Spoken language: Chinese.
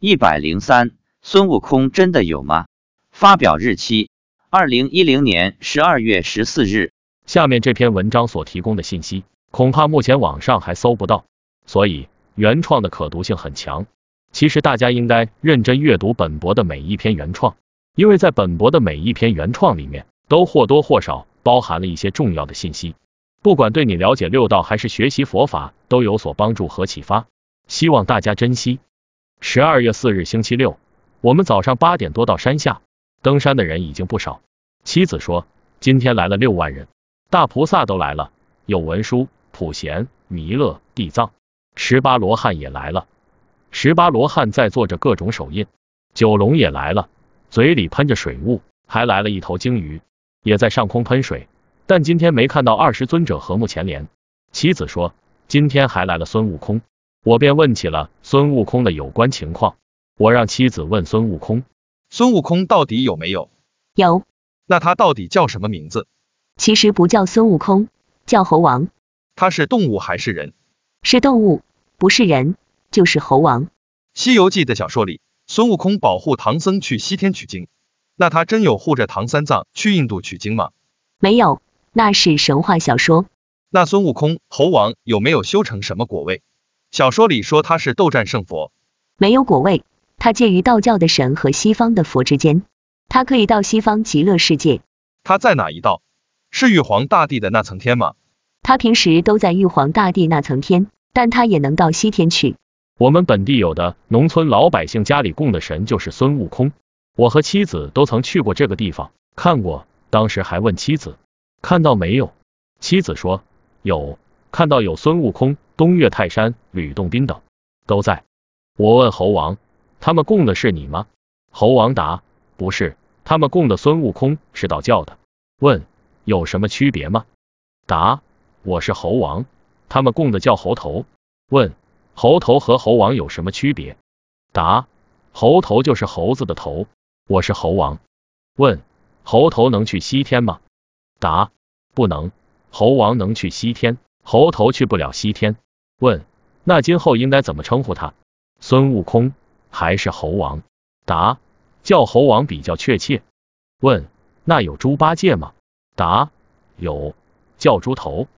一百零三，孙悟空真的有吗？发表日期：二零一零年十二月十四日。下面这篇文章所提供的信息，恐怕目前网上还搜不到，所以原创的可读性很强。其实大家应该认真阅读本博的每一篇原创，因为在本博的每一篇原创里面，都或多或少包含了一些重要的信息，不管对你了解六道还是学习佛法都有所帮助和启发。希望大家珍惜。十二月四日星期六，我们早上八点多到山下登山的人已经不少。妻子说，今天来了六万人，大菩萨都来了，有文殊、普贤、弥勒、地藏，十八罗汉也来了。十八罗汉在做着各种手印，九龙也来了，嘴里喷着水雾，还来了一头鲸鱼，也在上空喷水。但今天没看到二十尊者和睦前莲。妻子说，今天还来了孙悟空。我便问起了孙悟空的有关情况。我让妻子问孙悟空：孙悟空到底有没有？有。那他到底叫什么名字？其实不叫孙悟空，叫猴王。他是动物还是人？是动物，不是人，就是猴王。《西游记》的小说里，孙悟空保护唐僧去西天取经，那他真有护着唐三藏去印度取经吗？没有，那是神话小说。那孙悟空猴王有没有修成什么果位？小说里说他是斗战胜佛，没有果位，他介于道教的神和西方的佛之间，他可以到西方极乐世界。他在哪一道？是玉皇大帝的那层天吗？他平时都在玉皇大帝那层天，但他也能到西天去。我们本地有的农村老百姓家里供的神就是孙悟空，我和妻子都曾去过这个地方看过，当时还问妻子看到没有，妻子说有。看到有孙悟空、东岳泰山、吕洞宾等都在。我问猴王，他们供的是你吗？猴王答，不是，他们供的孙悟空是道教的。问，有什么区别吗？答，我是猴王，他们供的叫猴头。问，猴头和猴王有什么区别？答，猴头就是猴子的头，我是猴王。问，猴头能去西天吗？答，不能，猴王能去西天。猴头去不了西天，问那今后应该怎么称呼他？孙悟空还是猴王？答叫猴王比较确切。问那有猪八戒吗？答有，叫猪头。